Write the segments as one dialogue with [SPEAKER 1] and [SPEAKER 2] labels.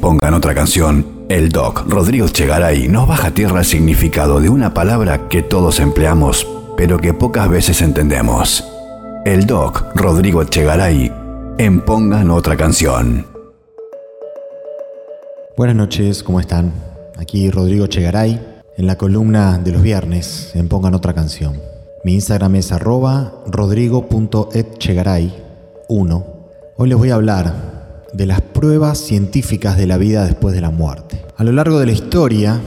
[SPEAKER 1] Pongan otra canción, el doc Rodrigo Chegaray nos baja a tierra el significado de una palabra que todos empleamos, pero que pocas veces entendemos. El doc Rodrigo Chegaray en Pongan otra canción.
[SPEAKER 2] Buenas noches, ¿cómo están? Aquí Rodrigo Chegaray en la columna de los viernes en Pongan otra canción. Mi Instagram es arroba rodrigo.etchegaray1. Hoy les voy a hablar de las pruebas científicas de la vida después de la muerte. A lo largo de la historia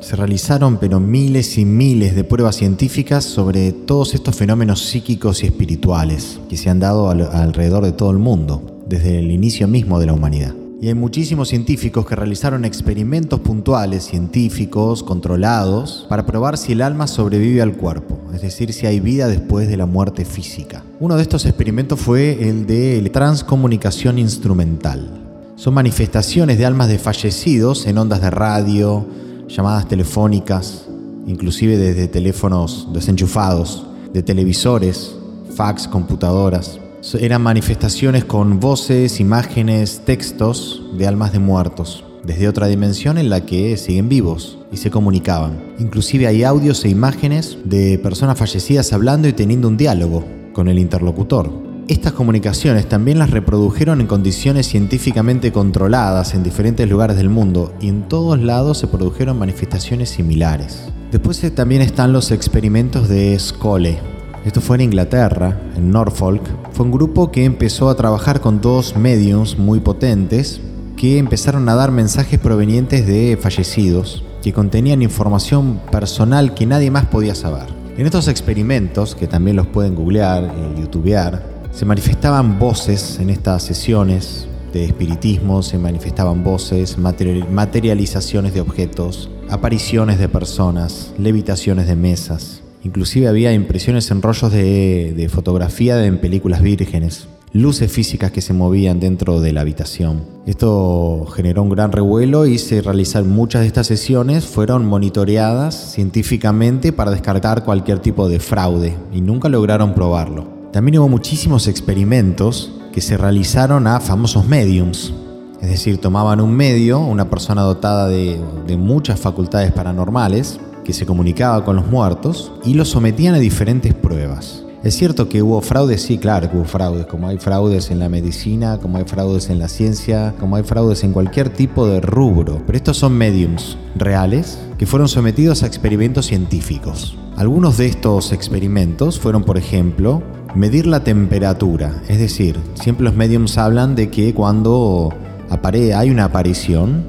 [SPEAKER 2] se realizaron pero miles y miles de pruebas científicas sobre todos estos fenómenos psíquicos y espirituales que se han dado alrededor de todo el mundo, desde el inicio mismo de la humanidad. Y hay muchísimos científicos que realizaron experimentos puntuales, científicos, controlados, para probar si el alma sobrevive al cuerpo, es decir, si hay vida después de la muerte física. Uno de estos experimentos fue el de transcomunicación instrumental. Son manifestaciones de almas de fallecidos en ondas de radio, llamadas telefónicas, inclusive desde teléfonos desenchufados, de televisores, fax, computadoras. Eran manifestaciones con voces, imágenes, textos de almas de muertos, desde otra dimensión en la que siguen vivos y se comunicaban. Inclusive hay audios e imágenes de personas fallecidas hablando y teniendo un diálogo con el interlocutor. Estas comunicaciones también las reprodujeron en condiciones científicamente controladas en diferentes lugares del mundo y en todos lados se produjeron manifestaciones similares. Después eh, también están los experimentos de Scole, esto fue en Inglaterra, en Norfolk. Fue un grupo que empezó a trabajar con dos mediums muy potentes que empezaron a dar mensajes provenientes de fallecidos que contenían información personal que nadie más podía saber. En estos experimentos, que también los pueden googlear y youtubear, se manifestaban voces en estas sesiones de espiritismo, se manifestaban voces, materializaciones de objetos, apariciones de personas, levitaciones de mesas. Inclusive había impresiones en rollos de, fotografía en películas vírgenes, luces físicas que se movían dentro de la habitación. Esto generó un gran revuelo y se realizaron muchas de estas sesiones, fueron monitoreadas científicamente para descartar cualquier tipo de fraude y nunca lograron probarlo. También hubo muchísimos experimentos que se realizaron a famosos mediums, es decir, tomaban un medio, una persona dotada de muchas facultades paranormales, que se comunicaba con los muertos y los sometían a diferentes pruebas. Es cierto que hubo fraudes, sí, claro que hubo fraudes, como hay fraudes en la medicina, como hay fraudes en la ciencia, como hay fraudes en cualquier tipo de rubro, pero estos son mediums reales que fueron sometidos a experimentos científicos. Algunos de estos experimentos fueron, por ejemplo, medir la temperatura, es decir, siempre los mediums hablan de que cuando hay una aparición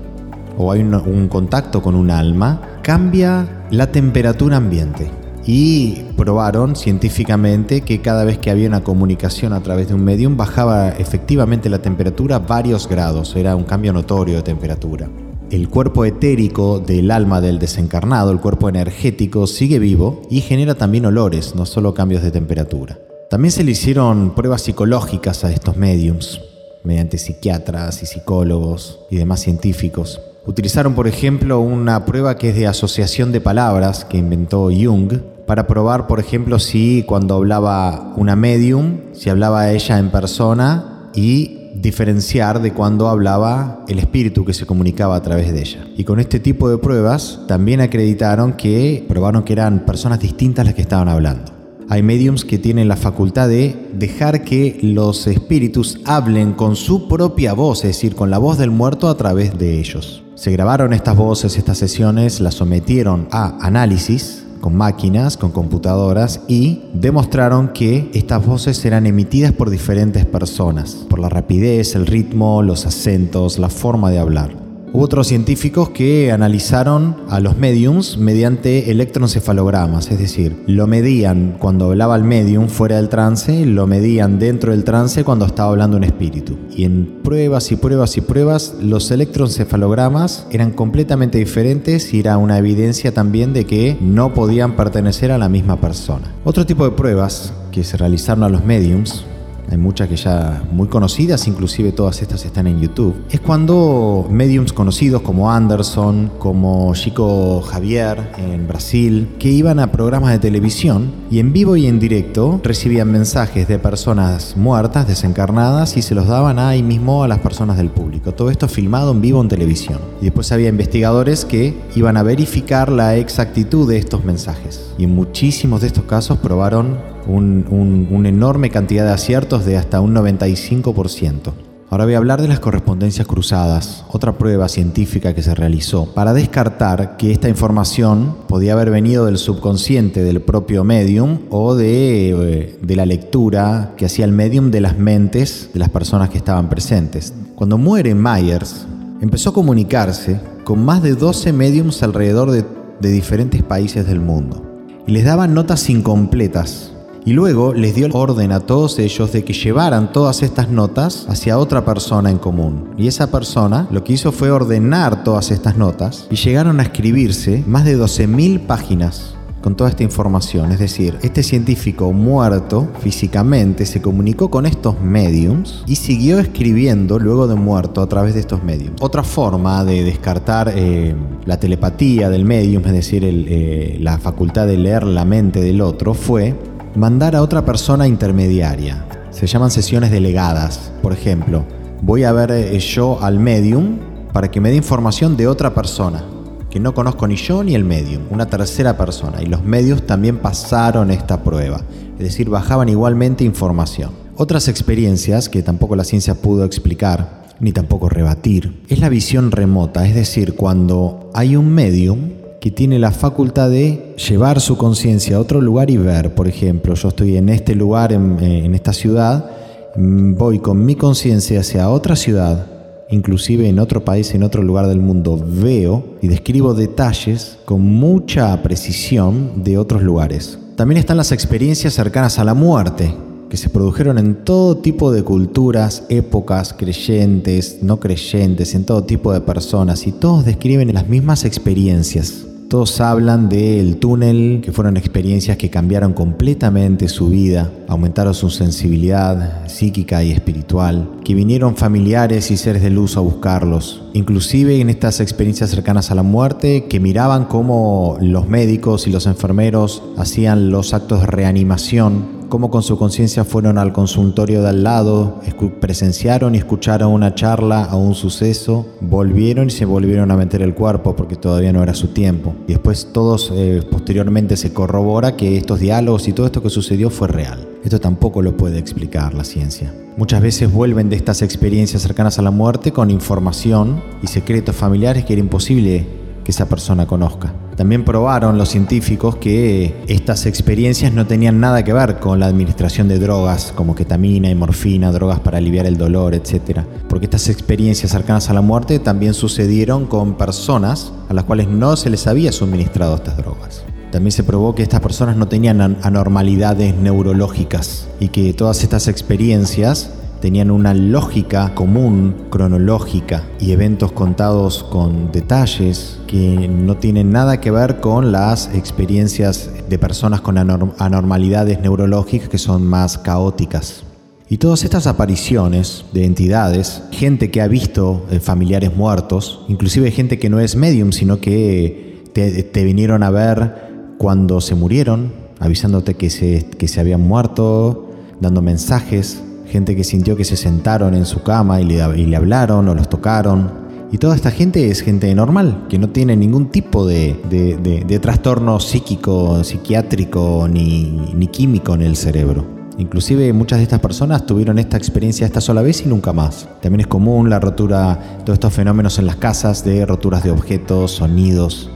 [SPEAKER 2] o hay un contacto con un alma, cambia la temperatura ambiente. Y probaron científicamente que cada vez que había una comunicación a través de un medium bajaba efectivamente la temperatura varios grados, era un cambio notorio de temperatura. El cuerpo etérico del alma del desencarnado, el cuerpo energético, sigue vivo y genera también olores, no solo cambios de temperatura. También se le hicieron pruebas psicológicas a estos mediums, mediante psiquiatras y psicólogos y demás científicos. Utilizaron, por ejemplo, una prueba que es de asociación de palabras que inventó Jung para probar, por ejemplo, si cuando hablaba una medium, si hablaba ella en persona y diferenciar de cuando hablaba el espíritu que se comunicaba a través de ella. Y con este tipo de pruebas también acreditaron que probaron que eran personas distintas las que estaban hablando. Hay mediums que tienen la facultad de dejar que los espíritus hablen con su propia voz, es decir, con la voz del muerto a través de ellos. Se grabaron estas voces, estas sesiones, las sometieron a análisis con máquinas, con computadoras y demostraron que estas voces eran emitidas por diferentes personas, por la rapidez, el ritmo, los acentos, la forma de hablar. Hubo otros científicos que analizaron a los mediums mediante electroencefalogramas, es decir, lo medían cuando hablaba el medium fuera del trance, lo medían dentro del trance cuando estaba hablando un espíritu. Y en pruebas y pruebas y pruebas, los electroencefalogramas eran completamente diferentes y era una evidencia también de que no podían pertenecer a la misma persona. Otro tipo de pruebas que se realizaron a los mediums hay muchas que ya muy conocidas, inclusive todas estas están en YouTube, es cuando mediums conocidos como Anderson, como Chico Javier en Brasil, que iban a programas de televisión y en vivo y en directo recibían mensajes de personas muertas, desencarnadas, y se los daban ahí mismo a las personas del público. Todo esto filmado en vivo en televisión. Y después había investigadores que iban a verificar la exactitud de estos mensajes. Y en muchísimos de estos casos probaron una enorme cantidad de aciertos de hasta un 95%. Ahora voy a hablar de las correspondencias cruzadas, otra prueba científica que se realizó para descartar que esta información podía haber venido del subconsciente del propio medium o de, eh, de la lectura que hacía el medium de las mentes de las personas que estaban presentes. Cuando muere Myers, empezó a comunicarse con más de 12 mediums alrededor de, de diferentes países del mundo y les daban notas incompletas y luego les dio orden a todos ellos de que llevaran todas estas notas hacia otra persona en común. Y esa persona lo que hizo fue ordenar todas estas notas y llegaron a escribirse más de 12.000 páginas con toda esta información. Es decir, este científico muerto físicamente se comunicó con estos mediums y siguió escribiendo luego de muerto a través de estos mediums. Otra forma de descartar eh, la telepatía del medium, es decir, eh, la facultad de leer la mente del otro, fue mandar a otra persona intermediaria. Se llaman sesiones delegadas. Por ejemplo, voy a ver eh, yo al medium para que me dé información de otra persona, que no conozco ni yo ni el medium, una tercera persona. Y los medios también pasaron esta prueba, es decir, bajaban igualmente información. Otras experiencias que tampoco la ciencia pudo explicar, ni tampoco rebatir, es la visión remota, es decir, cuando hay un medium que tiene la facultad de llevar su conciencia a otro lugar y ver, por ejemplo, yo estoy en este lugar, en, eh, esta ciudad, mm, voy con mi conciencia hacia otra ciudad, inclusive en otro país, en otro lugar del mundo, veo y describo detalles con mucha precisión de otros lugares. También están las experiencias cercanas a la muerte, que se produjeron en todo tipo de culturas, épocas, creyentes, no creyentes, en todo tipo de personas, y todos describen las mismas experiencias. Todos hablan del túnel, que fueron experiencias que cambiaron completamente su vida, aumentaron su sensibilidad psíquica y espiritual, que vinieron familiares y seres de luz a buscarlos, inclusive en estas experiencias cercanas a la muerte, que miraban cómo los médicos y los enfermeros hacían los actos de reanimación cómo con su conciencia fueron al consultorio de al lado, presenciaron y escucharon una charla o un suceso, volvieron y se volvieron a meter el cuerpo porque todavía no era su tiempo. Y después todos eh, posteriormente se corrobora que estos diálogos y todo esto que sucedió fue real. Esto tampoco lo puede explicar la ciencia. Muchas veces vuelven de estas experiencias cercanas a la muerte con información y secretos familiares que era imposible que esa persona conozca. También probaron los científicos que estas experiencias no tenían nada que ver con la administración de drogas como ketamina y morfina, drogas para aliviar el dolor, etc. Porque estas experiencias cercanas a la muerte también sucedieron con personas a las cuales no se les había suministrado estas drogas. También se probó que estas personas no tenían anormalidades neurológicas y que todas estas experiencias tenían una lógica común, cronológica, y eventos contados con detalles que no tienen nada que ver con las experiencias de personas con anormalidades neurológicas que son más caóticas. Y todas estas apariciones de entidades, gente que ha visto eh, familiares muertos, inclusive gente que no es medium, sino que te, vinieron a ver cuando se murieron, avisándote que se, que se habían muerto, dando mensajes, gente que sintió que se sentaron en su cama y le, hablaron o los tocaron. Y toda esta gente es gente normal, que no tiene ningún tipo de, trastorno psíquico, psiquiátrico ni, ni químico en el cerebro. Inclusive muchas de estas personas tuvieron esta experiencia esta sola vez y nunca más. También es común la rotura, todos estos fenómenos en las casas de roturas de objetos, sonidos,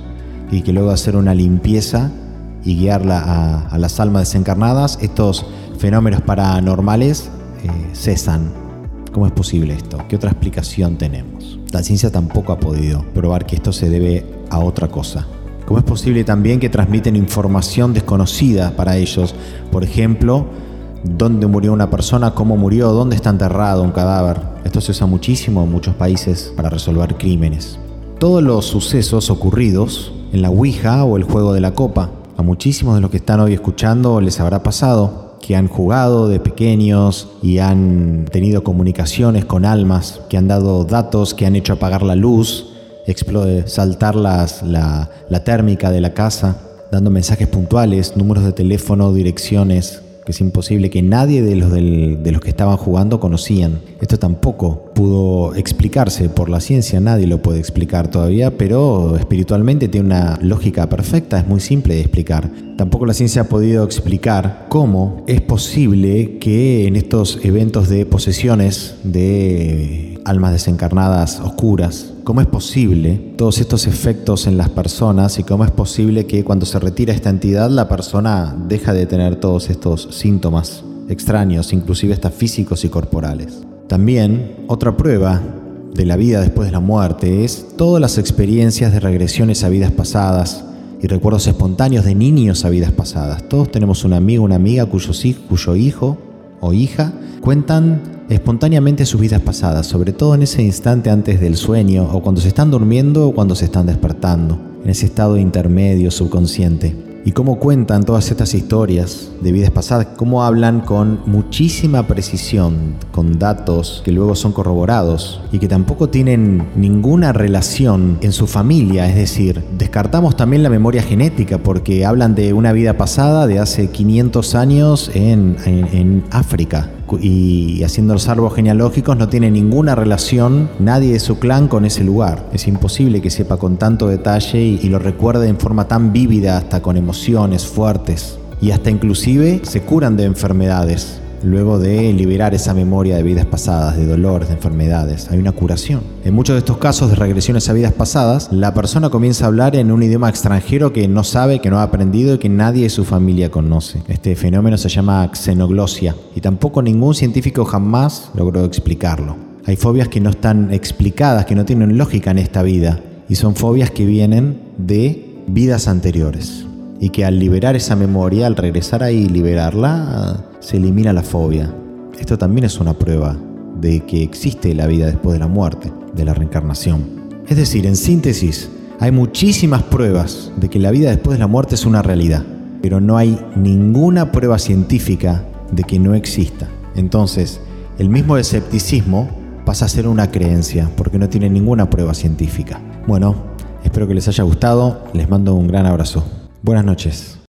[SPEAKER 2] y que luego hacer una limpieza y guiarla a, a las almas desencarnadas, estos fenómenos paranormales eh, cesan. ¿Cómo es posible esto? ¿Qué otra explicación tenemos? La ciencia tampoco ha podido probar que esto se debe a otra cosa. ¿Cómo es posible también que transmiten información desconocida para ellos? Por ejemplo, dónde murió una persona, cómo murió, dónde está enterrado un cadáver. Esto se usa muchísimo en muchos países para resolver crímenes. Todos los sucesos ocurridos en la Ouija o el juego de la copa, a muchísimos de los que están hoy escuchando les habrá pasado que han jugado de pequeños y han tenido comunicaciones con almas, que han dado datos, que han hecho apagar la luz, saltar las, la, la térmica de la casa, dando mensajes puntuales, números de teléfono, direcciones, que es imposible que nadie de los, de los que estaban jugando conocían. Esto tampoco pudo explicarse por la ciencia, nadie lo puede explicar todavía, pero espiritualmente tiene una lógica perfecta, es muy simple de explicar. Tampoco la ciencia ha podido explicar cómo es posible que en estos eventos de posesiones de almas desencarnadas oscuras, cómo es posible todos estos efectos en las personas y cómo es posible que cuando se retira esta entidad la persona deja de tener todos estos síntomas extraños, inclusive hasta físicos y corporales. También otra prueba de la vida después de la muerte es todas las experiencias de regresiones a vidas pasadas y recuerdos espontáneos de niños a vidas pasadas. Todos tenemos un amigo, una amiga cuyo, cuyo hijo o hija cuentan espontáneamente sus vidas pasadas, sobre todo en ese instante antes del sueño o cuando se están durmiendo o cuando se están despertando, en ese estado intermedio subconsciente y cómo cuentan todas estas historias de vidas pasadas, cómo hablan con muchísima precisión, con datos que luego son corroborados y que tampoco tienen ninguna relación en su familia, es decir, descartamos también la memoria genética porque hablan de una vida pasada de hace 500 años en, en África, y haciendo los árboles genealógicos no tiene ninguna relación nadie de su clan con ese lugar. Es imposible que sepa con tanto detalle y, lo recuerde en forma tan vívida, hasta con emociones fuertes. Y hasta inclusive se curan de enfermedades luego de liberar esa memoria de vidas pasadas, de dolores, de enfermedades. Hay una curación. En muchos de estos casos de regresiones a vidas pasadas, la persona comienza a hablar en un idioma extranjero que no sabe, que no ha aprendido y que nadie de su familia conoce. Este fenómeno se llama xenoglosia y tampoco ningún científico jamás logró explicarlo. Hay fobias que no están explicadas, que no tienen lógica en esta vida y son fobias que vienen de vidas anteriores y que al liberar esa memoria, al regresar ahí y liberarla, se elimina la fobia. Esto también es una prueba de que existe la vida después de la muerte, de la reencarnación. Es decir, en síntesis, hay muchísimas pruebas de que la vida después de la muerte es una realidad, pero no hay ninguna prueba científica de que no exista. Entonces, el mismo escepticismo pasa a ser una creencia, porque no tiene ninguna prueba científica. Bueno, espero que les haya gustado, les mando un gran abrazo. Buenas noches.